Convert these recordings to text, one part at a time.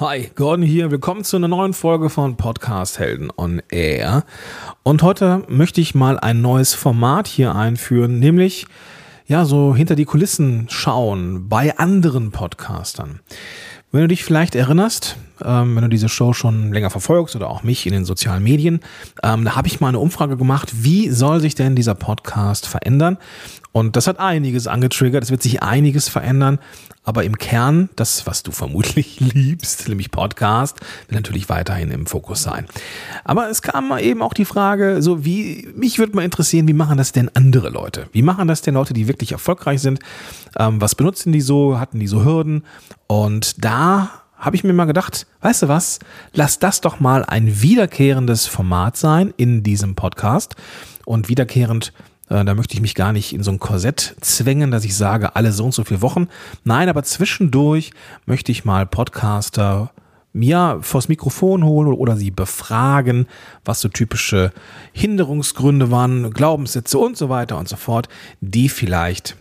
Hi, Gordon hier. Willkommen zu einer neuen Folge von Podcast Helden on Air. Und heute möchte ich mal ein neues Format hier einführen, nämlich ja, so hinter die Kulissen schauen bei anderen Podcastern. Wenn du dich vielleicht erinnerst, ähm, wenn du diese Show schon länger verfolgst oder auch mich in den sozialen Medien, ähm, da habe ich mal eine Umfrage gemacht, wie soll sich denn dieser Podcast verändern? Und das hat einiges angetriggert, es wird sich einiges verändern, aber im Kern, das, was du vermutlich liebst, nämlich Podcast, wird natürlich weiterhin im Fokus sein. Aber es kam eben auch die Frage, so wie, mich würde mal interessieren, wie machen das denn andere Leute? Wie machen das denn Leute, die wirklich erfolgreich sind? Ähm, was benutzen die so? Hatten die so Hürden? Und da habe ich mir mal gedacht, weißt du was, lass das doch mal ein wiederkehrendes Format sein in diesem Podcast. Und wiederkehrend da möchte ich mich gar nicht in so ein Korsett zwängen, dass ich sage, alle so und so viele Wochen. Nein, aber zwischendurch möchte ich mal Podcaster mir vors Mikrofon holen oder sie befragen, was so typische Hinderungsgründe waren, Glaubenssätze und so weiter und so fort, die vielleicht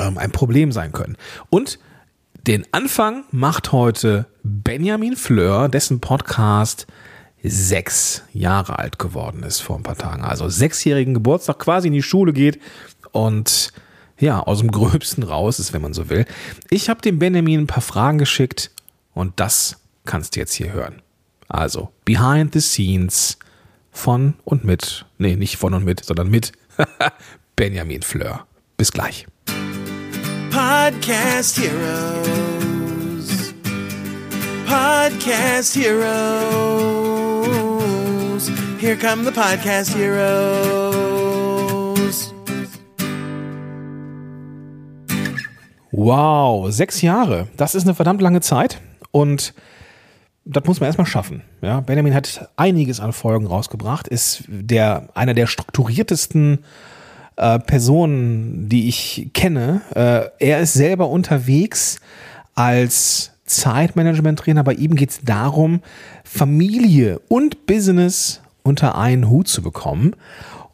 ähm, ein Problem sein können. Und den Anfang macht heute Benjamin Fleur, dessen Podcast sechs Jahre alt geworden ist vor ein paar Tagen. Also sechsjährigen Geburtstag quasi in die Schule geht und ja, aus dem Gröbsten raus ist, wenn man so will. Ich habe dem Benjamin ein paar Fragen geschickt und das kannst du jetzt hier hören. Also, behind the scenes von und mit, nee, nicht von und mit, sondern mit Benjamin Fleur. Bis gleich. Podcast Heroes. Podcast Heroes. Here come the Podcast Heroes. Wow, sechs Jahre. Das ist eine verdammt lange Zeit. Und das muss man erstmal schaffen. Ja, Benjamin hat einiges an Folgen rausgebracht, ist der, einer der strukturiertesten äh, Personen, die ich kenne. Äh, er ist selber unterwegs als Zeitmanagement-Trainer. Bei ihm geht es darum, Familie und Business unter einen Hut zu bekommen.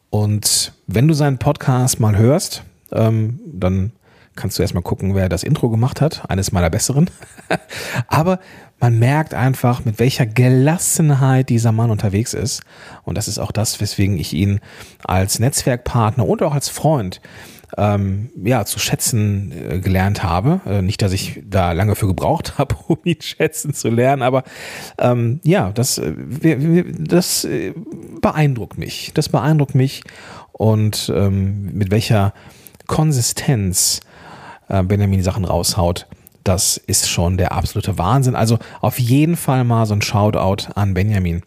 Und wenn du seinen Podcast mal hörst, ähm, dann kannst du erstmal gucken, wer das Intro gemacht hat. Eines meiner besseren. Aber man merkt einfach, mit welcher Gelassenheit dieser Mann unterwegs ist. Und das ist auch das, weswegen ich ihn als Netzwerkpartner und auch als Freund ähm, ja, zu schätzen äh, gelernt habe. Äh, nicht, dass ich da lange für gebraucht habe, um ihn schätzen zu lernen, aber ähm, ja, das, äh, das äh, beeindruckt mich. Das beeindruckt mich und ähm, mit welcher Konsistenz äh, Benjamin Sachen raushaut. Das ist schon der absolute Wahnsinn. Also auf jeden Fall mal so ein Shoutout an Benjamin.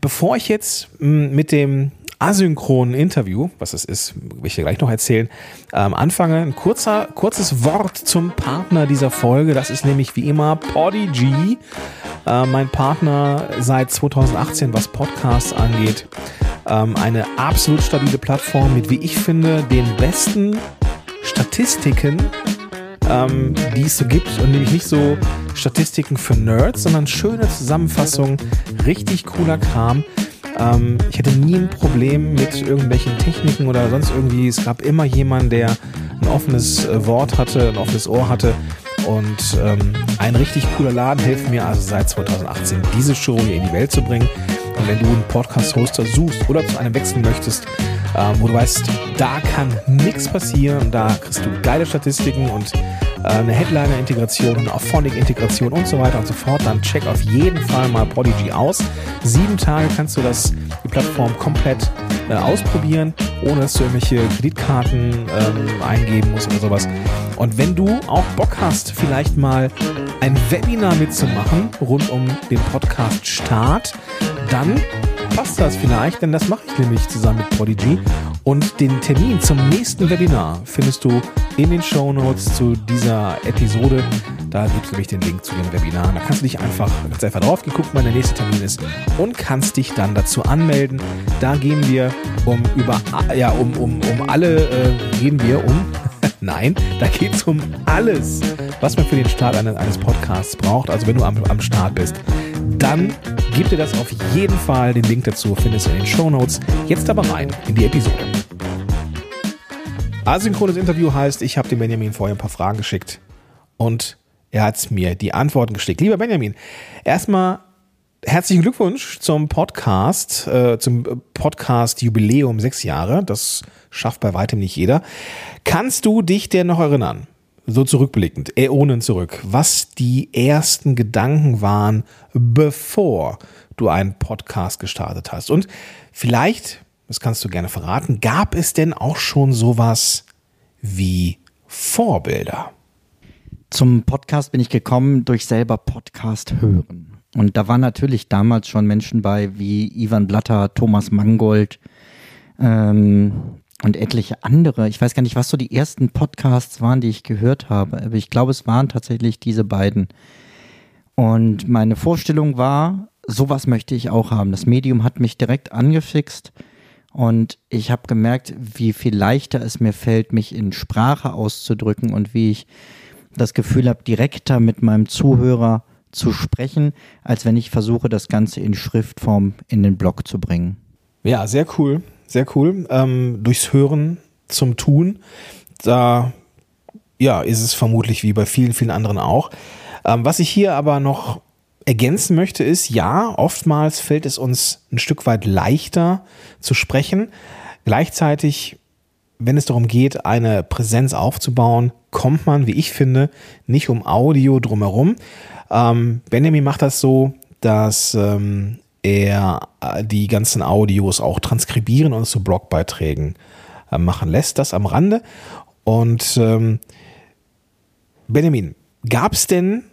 Bevor ich jetzt mh, mit dem asynchronen Interview, was es ist, will ich dir gleich noch erzählen, ähm, anfange. Ein kurzer, kurzes Wort zum Partner dieser Folge. Das ist nämlich wie immer Podigy. Äh, mein Partner seit 2018, was Podcasts angeht. Ähm, eine absolut stabile Plattform mit, wie ich finde, den besten Statistiken ähm, die es so gibt und nämlich nicht so Statistiken für Nerds, sondern schöne Zusammenfassungen, richtig cooler Kram. Ähm, ich hatte nie ein Problem mit irgendwelchen Techniken oder sonst irgendwie. Es gab immer jemanden, der ein offenes äh, Wort hatte, ein offenes Ohr hatte. Und ähm, ein richtig cooler Laden hilft mir also seit 2018, diese Show hier in die Welt zu bringen. Und wenn du einen Podcast-Hoster suchst oder zu einem wechseln möchtest, ähm, wo du weißt, da kann nichts passieren, da kriegst du geile Statistiken und äh, eine Headliner-Integration, eine Auphonic-Integration und so weiter und so fort, dann check auf jeden Fall mal Prodigy aus. Sieben Tage kannst du das, die Plattform komplett äh, ausprobieren, ohne dass du irgendwelche Kreditkarten ähm, eingeben musst oder sowas. Und wenn du auch Bock hast, vielleicht mal ein Webinar mitzumachen rund um den Podcast Start, dann passt das vielleicht, denn das mache ich nämlich zusammen mit Prodigy. Und den Termin zum nächsten Webinar findest du in den Show Notes zu dieser Episode. Da gibt es nämlich den Link zu den Webinaren. Da kannst du dich einfach, ganz einfach drauf geguckt, wann der nächste Termin ist und kannst dich dann dazu anmelden. Da gehen wir um über, ja, um, um, um alle, äh, gehen wir um Nein, da geht es um alles, was man für den Start eines, eines Podcasts braucht. Also wenn du am, am Start bist, dann gib dir das auf jeden Fall. Den Link dazu findest du in den Show Notes. Jetzt aber rein in die Episode. Asynchrones Interview heißt, ich habe dem Benjamin vorher ein paar Fragen geschickt und Er hat mir die Antworten geschickt. Lieber Benjamin, erstmal herzlichen Glückwunsch zum Podcast, äh, zum Podcast Jubiläum sechs Jahre. Das schafft bei weitem nicht jeder. Kannst du dich denn noch erinnern, so zurückblickend, Äonen zurück, was die ersten Gedanken waren, bevor du einen Podcast gestartet hast? Und vielleicht, das kannst du gerne verraten, gab es denn auch schon sowas wie Vorbilder? Zum Podcast bin ich gekommen durch selber Podcast hören. Und da waren natürlich damals schon Menschen bei wie Ivan Blatter, Thomas Mangold ähm, und etliche andere. Ich weiß gar nicht, was so die ersten Podcasts waren, die ich gehört habe. Aber ich glaube, es waren tatsächlich diese beiden. Und meine Vorstellung war, sowas möchte ich auch haben. Das Medium hat mich direkt angefixt. Und ich habe gemerkt, wie viel leichter es mir fällt, mich in Sprache auszudrücken und wie ich das Gefühl habe, direkter mit meinem Zuhörer zu sprechen, als wenn ich versuche, das Ganze in Schriftform in den Blog zu bringen. Ja, sehr cool, sehr cool. Ähm, durchs Hören zum Tun, da ja, ist es vermutlich wie bei vielen, vielen anderen auch. Ähm, was ich hier aber noch ergänzen möchte, ist, ja, oftmals fällt es uns ein Stück weit leichter zu sprechen. Gleichzeitig, wenn es darum geht, eine Präsenz aufzubauen, kommt man, wie ich finde, nicht um Audio drumherum. Ähm, Benjamin macht das so, dass ähm, er äh, die ganzen Audios auch transkribieren und zu Blogbeiträgen äh, machen lässt. Das am Rande. Und ähm, Benjamin, gab es denn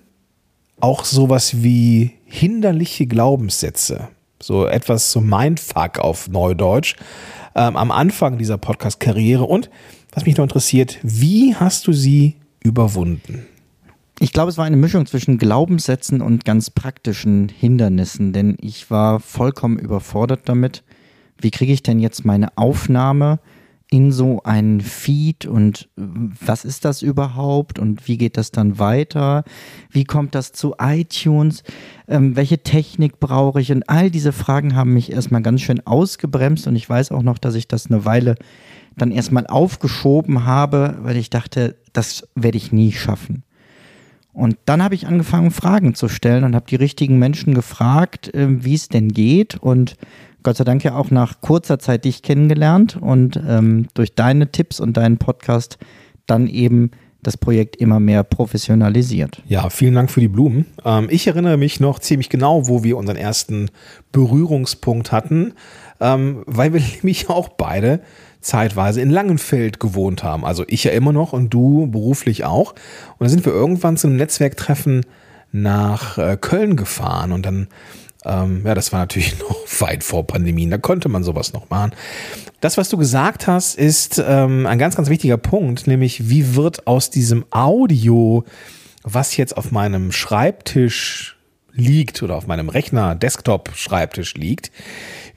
auch sowas wie hinderliche Glaubenssätze? So etwas so Mindfuck auf Neudeutsch ähm, am Anfang dieser Podcast-Karriere und was mich noch interessiert, wie hast du sie überwunden? Ich glaube, es war eine Mischung zwischen Glaubenssätzen und ganz praktischen Hindernissen, denn ich war vollkommen überfordert damit. Wie kriege ich denn jetzt meine Aufnahme in so einen Feed und was ist das überhaupt und wie geht das dann weiter? Wie kommt das zu iTunes? Ähm, welche Technik brauche ich? Und all diese Fragen haben mich erstmal ganz schön ausgebremst und ich weiß auch noch, dass ich das eine Weile dann erstmal aufgeschoben habe, weil ich dachte, das werde ich nie schaffen. Und dann habe ich angefangen, Fragen zu stellen und habe die richtigen Menschen gefragt, äh, wie es denn geht. Und Gott sei Dank ja auch nach kurzer Zeit dich kennengelernt und ähm, durch deine Tipps und deinen Podcast dann eben das Projekt immer mehr professionalisiert. Ja, vielen Dank für die Blumen. Ähm, ich erinnere mich noch ziemlich genau, wo wir unseren ersten Berührungspunkt hatten, ähm, weil wir nämlich auch beide zeitweise in Langenfeld gewohnt haben. Also ich ja immer noch und du beruflich auch. Und dann sind wir irgendwann zu einem Netzwerktreffen nach äh, Köln gefahren und dann, ähm, ja, das war natürlich noch weit vor Pandemien, da konnte man sowas noch machen. Das, was du gesagt hast, ist ähm, ein ganz, ganz wichtiger Punkt, nämlich wie wird aus diesem Audio, was jetzt auf meinem Schreibtisch liegt oder auf meinem Rechner, Desktop-Schreibtisch liegt,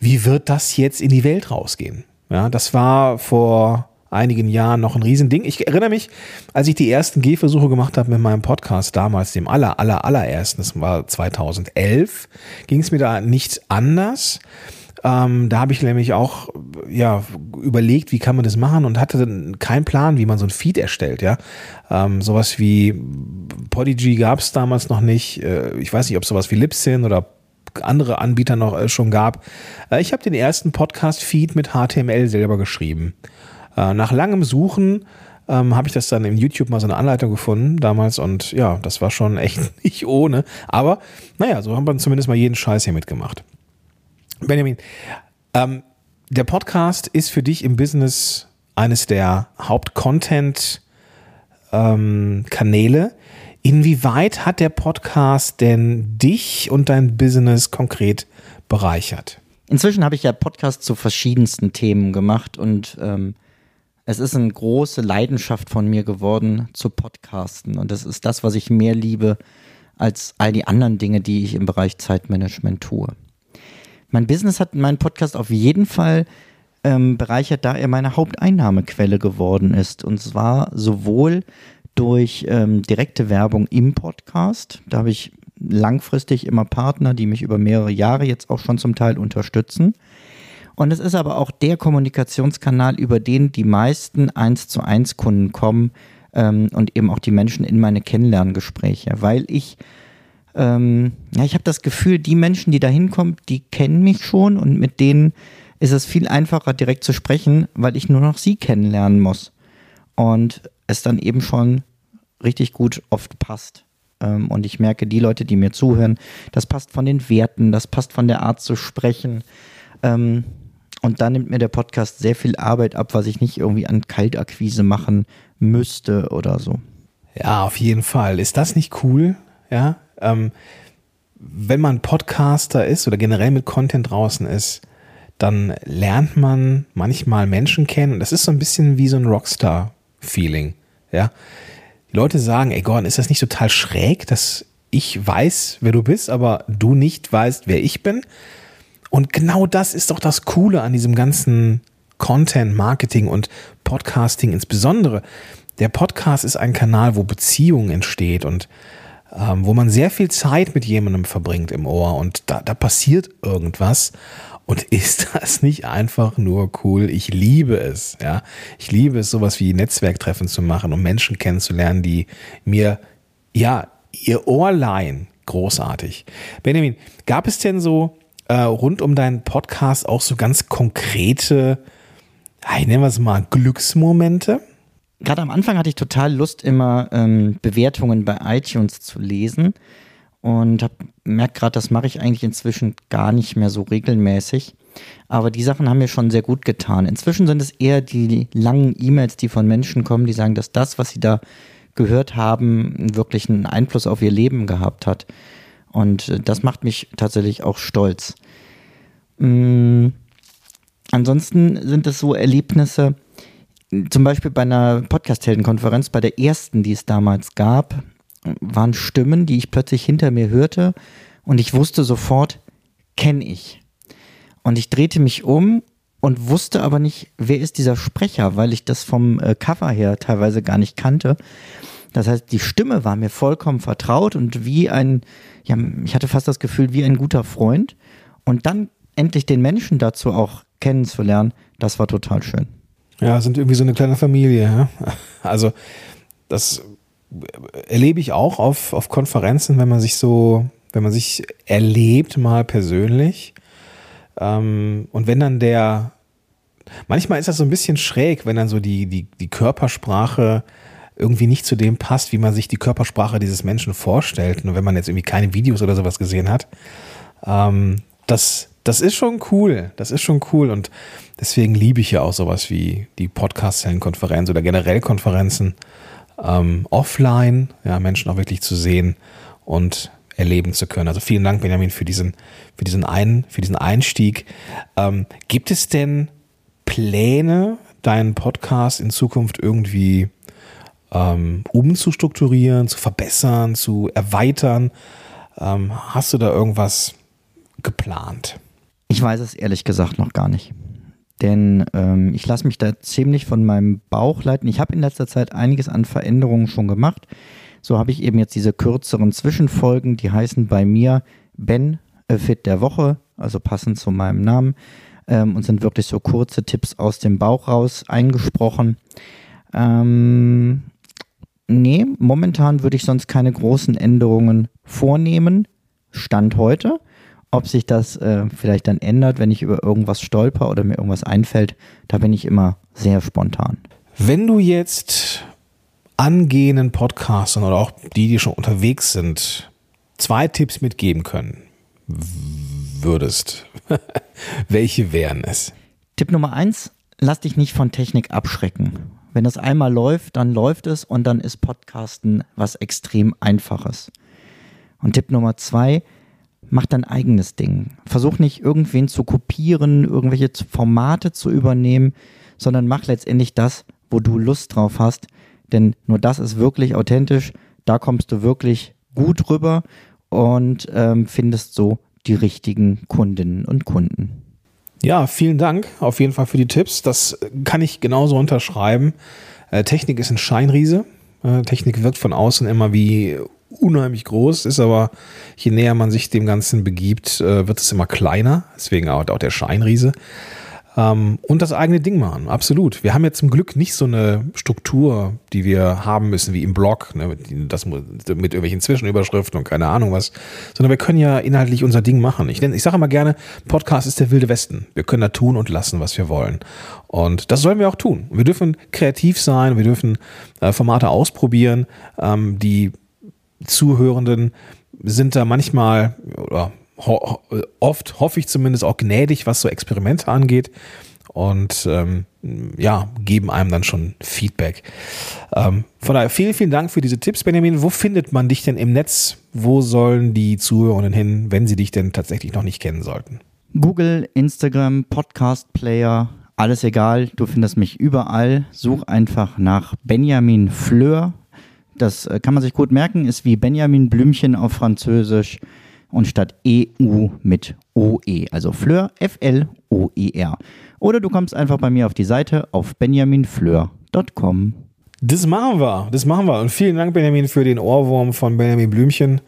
wie wird das jetzt in die Welt rausgehen? Ja, das war vor einigen Jahren noch ein Riesending. Ich erinnere mich, als ich die ersten Gehversuche gemacht habe mit meinem Podcast damals, dem aller, aller, allerersten, das war 2011, ging es mir da nicht anders. Ähm, da habe ich nämlich auch ja überlegt, wie kann man das machen und hatte keinen Plan, wie man so ein Feed erstellt. Ja, ähm, sowas wie Podigy gab es damals noch nicht. Äh, ich weiß nicht, ob sowas wie Libsyn oder andere Anbieter noch äh, schon gab. Äh, ich habe den ersten Podcast-Feed mit HTML selber geschrieben. Äh, nach langem Suchen ähm, habe ich das dann in YouTube mal so eine Anleitung gefunden damals und ja, das war schon echt nicht ohne. Aber naja, so haben wir zumindest mal jeden Scheiß hier mitgemacht. Benjamin, ähm, der Podcast ist für dich im Business eines der Haupt-Content-Kanäle. Ähm, Inwieweit hat der Podcast denn dich und dein Business konkret bereichert? Inzwischen habe ich ja Podcasts zu verschiedensten Themen gemacht und ähm, es ist eine große Leidenschaft von mir geworden zu Podcasten. Und das ist das, was ich mehr liebe als all die anderen Dinge, die ich im Bereich Zeitmanagement tue. Mein Business hat meinen Podcast auf jeden Fall ähm, bereichert, da er meine Haupteinnahmequelle geworden ist. Und zwar sowohl durch ähm, direkte Werbung im Podcast. Da habe ich langfristig immer Partner, die mich über mehrere Jahre jetzt auch schon zum Teil unterstützen. Und es ist aber auch der Kommunikationskanal, über den die meisten 1 zu 1 Kunden kommen, ähm, und eben auch die Menschen in meine Kennenlerngespräche, weil ich ähm, ja, ich habe das Gefühl, die Menschen, die da hinkommen, die kennen mich schon und mit denen ist es viel einfacher, direkt zu sprechen, weil ich nur noch sie kennenlernen muss. Und es dann eben schon richtig gut oft passt. Ähm, und ich merke, die Leute, die mir zuhören, das passt von den Werten, das passt von der Art zu sprechen. Ähm, und da nimmt mir der Podcast sehr viel Arbeit ab, was ich nicht irgendwie an Kaltakquise machen müsste oder so. Ja, auf jeden Fall. Ist das nicht cool? Ja, ähm, wenn man Podcaster ist oder generell mit Content draußen ist, dann lernt man manchmal Menschen kennen. Und das ist so ein bisschen wie so ein Rockstar-Feeling. Ja, die Leute sagen, ey Gordon, ist das nicht total schräg, dass ich weiß, wer du bist, aber du nicht weißt, wer ich bin? Und genau das ist doch das Coole an diesem ganzen Content, Marketing und Podcasting insbesondere. Der Podcast ist ein Kanal, wo Beziehung entsteht und ähm, wo man sehr viel Zeit mit jemandem verbringt im Ohr und da, da passiert irgendwas. Und ist das nicht einfach nur cool? Ich liebe es, ja. Ich liebe es, sowas wie Netzwerktreffen zu machen, um Menschen kennenzulernen, die mir, ja, ihr Ohr leihen. Großartig. Benjamin, gab es denn so äh, rund um deinen Podcast auch so ganz konkrete, ich nenne es mal Glücksmomente? Gerade am Anfang hatte ich total Lust, immer ähm, Bewertungen bei iTunes zu lesen und merkt gerade, das mache ich eigentlich inzwischen gar nicht mehr so regelmäßig. Aber die Sachen haben mir schon sehr gut getan. Inzwischen sind es eher die langen E-Mails, die von Menschen kommen, die sagen, dass das, was sie da gehört haben, wirklich einen Einfluss auf ihr Leben gehabt hat. Und äh, das macht mich tatsächlich auch stolz. Mhm. Ansonsten sind es so Erlebnisse, zum Beispiel bei einer Podcast-Heldenkonferenz, bei der ersten, die es damals gab, waren Stimmen, die ich plötzlich hinter mir hörte und ich wusste sofort, kenne ich. Und ich drehte mich um und wusste aber nicht, wer ist dieser Sprecher, weil ich das vom äh, Cover her teilweise gar nicht kannte. Das heißt, die Stimme war mir vollkommen vertraut und wie ein, ja, ich hatte fast das Gefühl, wie ein guter Freund. Und dann endlich den Menschen dazu auch kennenzulernen, das war total schön. Ja, sind irgendwie so eine kleine Familie. Ja? Also, das erlebe ich auch auf, auf Konferenzen, wenn man sich so, wenn man sich erlebt mal persönlich. Ähm, und wenn dann der, manchmal ist das so ein bisschen schräg, wenn dann so die, die, die Körpersprache irgendwie nicht zu dem passt, wie man sich die Körpersprache dieses Menschen vorstellt. Nur wenn man jetzt irgendwie keine Videos oder sowas gesehen hat. Ähm, das, das ist schon cool. Das ist schon cool. Und deswegen liebe ich ja auch sowas wie die Podcast-Konferenz oder generell Konferenzen ähm, offline, ja, Menschen auch wirklich zu sehen und erleben zu können. Also vielen Dank, Benjamin, für diesen, für diesen, Ein, für diesen Einstieg. Ähm, gibt es denn Pläne, deinen Podcast in Zukunft irgendwie ähm, umzustrukturieren, zu verbessern, zu erweitern? Ähm, hast du da irgendwas geplant? Ich weiß es ehrlich gesagt noch gar nicht. Denn ähm, ich lasse mich da ziemlich von meinem Bauch leiten. Ich habe in letzter Zeit einiges an Veränderungen schon gemacht. So habe ich eben jetzt diese kürzeren Zwischenfolgen, die heißen bei mir Ben Fit der Woche, also passend zu meinem Namen, ähm, und sind wirklich so kurze Tipps aus dem Bauch raus eingesprochen. Ähm, nee, momentan würde ich sonst keine großen Änderungen vornehmen. Stand heute. Ob sich das äh, vielleicht dann ändert, wenn ich über irgendwas stolper oder mir irgendwas einfällt, da bin ich immer sehr spontan. Wenn du jetzt angehenden Podcastern oder auch die, die schon unterwegs sind, zwei Tipps mitgeben können würdest, welche wären es? Tipp Nummer eins, lass dich nicht von Technik abschrecken. Wenn das einmal läuft, dann läuft es und dann ist Podcasten was extrem Einfaches. Und Tipp Nummer zwei, mach dein eigenes Ding. Versuch nicht irgendwen zu kopieren, irgendwelche Formate zu übernehmen, sondern mach letztendlich das, wo du Lust drauf hast. Denn nur das ist wirklich authentisch. Da kommst du wirklich gut rüber und ähm, findest so die richtigen Kundinnen und Kunden. Ja, vielen Dank auf jeden Fall für die Tipps. Das kann ich genauso unterschreiben. Äh, Technik ist ein Scheinriese. Äh, Technik wirkt von außen immer wie unheimlich groß, ist aber, je näher man sich dem Ganzen begibt, äh, wird es immer kleiner. Deswegen auch, auch der Scheinriese. ähm, und das eigene Ding machen. Absolut. Wir haben ja zum Glück nicht so eine Struktur, die wir haben müssen wie im Blog, ne, das mit irgendwelchen Zwischenüberschriften und keine Ahnung was, sondern wir können ja inhaltlich unser Ding machen. Ich, ich sage immer gerne, Podcast ist der wilde Westen. Wir können da tun und lassen, was wir wollen. Und das sollen wir auch tun. Wir dürfen kreativ sein, wir dürfen äh, Formate ausprobieren. Ähm, die Zuhörenden sind da manchmal oder ho oft, hoffe ich zumindest, auch gnädig, was so Experimente angeht und ähm, ja, geben einem dann schon Feedback. Ähm, von daher vielen, vielen Dank für diese Tipps, Benjamin. Wo findet man dich denn im Netz? Wo sollen die Zuhörenden hin, wenn sie dich denn tatsächlich noch nicht kennen sollten? Google, Instagram, Podcast Player, alles egal. Du findest mich überall. Such einfach nach Benjamin Fleur. Das äh, kann man sich gut merken, ist wie Benjamin Blümchen auf Französisch und statt EU mit OE, also Fleur, F-L-O-E-R. Oder du kommst einfach bei mir auf die Seite auf benjaminfleur.com. Das machen wir, das machen wir. Und vielen Dank, Benjamin, für den Ohrwurm von Benjamin Blümchen.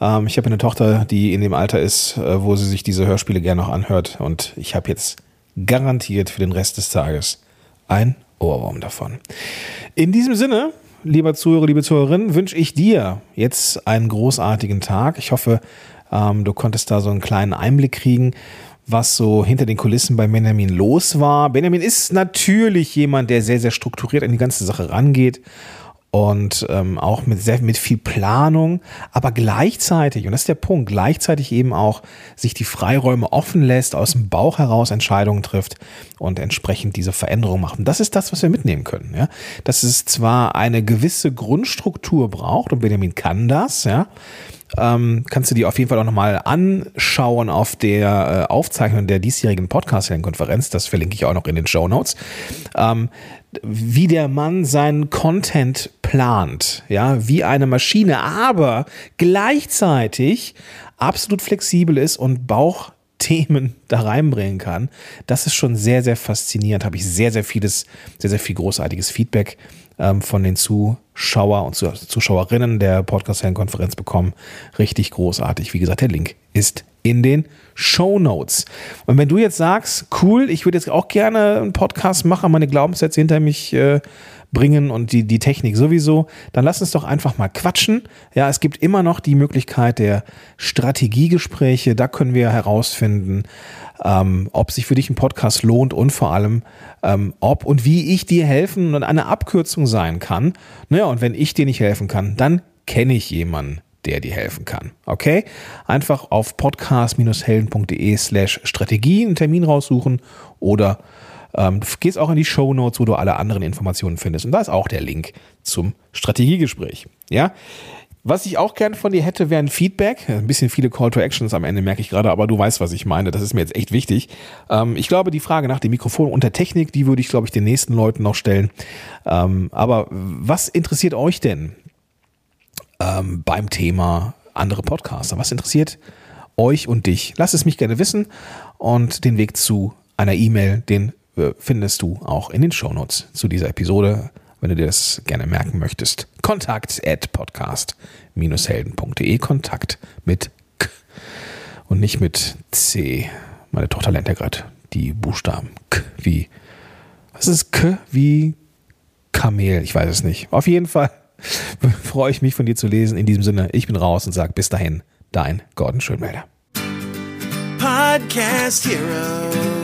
Ähm, ich habe eine Tochter, die in dem Alter ist, äh, wo sie sich diese Hörspiele gerne noch anhört. Und ich habe jetzt garantiert für den Rest des Tages ein Ohrwurm davon. In diesem Sinne, lieber Zuhörer, liebe Zuhörerin, wünsche ich dir jetzt einen großartigen Tag. Ich hoffe, ähm, du konntest da so einen kleinen Einblick kriegen, was so hinter den Kulissen bei Benjamin los war. Benjamin ist natürlich jemand, der sehr, sehr strukturiert an die ganze Sache rangeht und ähm, auch mit sehr mit viel Planung, aber gleichzeitig und das ist der Punkt, gleichzeitig eben auch sich die Freiräume offen lässt, aus dem Bauch heraus Entscheidungen trifft und entsprechend diese Veränderung macht. Und das ist das, was wir mitnehmen können. Ja, dass es zwar eine gewisse Grundstruktur braucht und Benjamin kann das, ja, ähm, kannst du dir auf jeden Fall auch nochmal anschauen auf der äh, Aufzeichnung der diesjährigen Podcast-Konferenz. Das verlinke ich auch noch in den Show Notes. Ähm, wie der Mann seinen Content plant, ja, wie eine Maschine, aber gleichzeitig absolut flexibel ist und Bauchthemen da reinbringen kann. Das ist schon sehr, sehr faszinierend. Habe ich sehr, sehr vieles, sehr, sehr viel großartiges Feedback ähm, von den Zuschauer und Zuschauerinnen der Podcast-Konferenz bekommen. Richtig großartig. Wie gesagt, der Link ist in den Show Notes. Und wenn du jetzt sagst, cool, ich würde jetzt auch gerne einen Podcast machen, meine Glaubenssätze hinter mich äh, bringen und die, die Technik sowieso, dann lass uns doch einfach mal quatschen. Ja, es gibt immer noch die Möglichkeit der Strategiegespräche. Da können wir herausfinden, ähm, ob sich für dich ein Podcast lohnt und vor allem, ähm, ob und wie ich dir helfen und eine Abkürzung sein kann. Naja, und wenn ich dir nicht helfen kann, dann kenne ich jemanden, der dir helfen kann. Okay? Einfach auf podcast-helden.de slash Strategie einen Termin raussuchen oder ähm, du gehst auch in die Show Notes, wo du alle anderen Informationen findest. Und da ist auch der Link zum Strategiegespräch. Ja? Was ich auch gern von dir hätte, wäre ein Feedback. Ein bisschen viele Call to Actions am Ende merke ich gerade, aber du weißt, was ich meine. Das ist mir jetzt echt wichtig. Ähm, ich glaube, die Frage nach dem Mikrofon und der Technik, die würde ich, glaube ich, den nächsten Leuten noch stellen. Ähm, aber was interessiert euch denn ähm, beim Thema andere Podcaster? Was interessiert euch und dich? Lass es mich gerne wissen und den Weg zu einer E-Mail, den findest du auch in den Shownotes zu dieser Episode wenn du dir das gerne merken möchtest. Kontakt at podcast-helden.de. Kontakt mit K und nicht mit C. Meine Tochter lernt ja gerade die Buchstaben K wie. Was ist K wie Kamel? Ich weiß es nicht. Auf jeden Fall freue ich mich von dir zu lesen. In diesem Sinne, ich bin raus und sage bis dahin, dein Gordon Schönmelder. Podcast Heroes.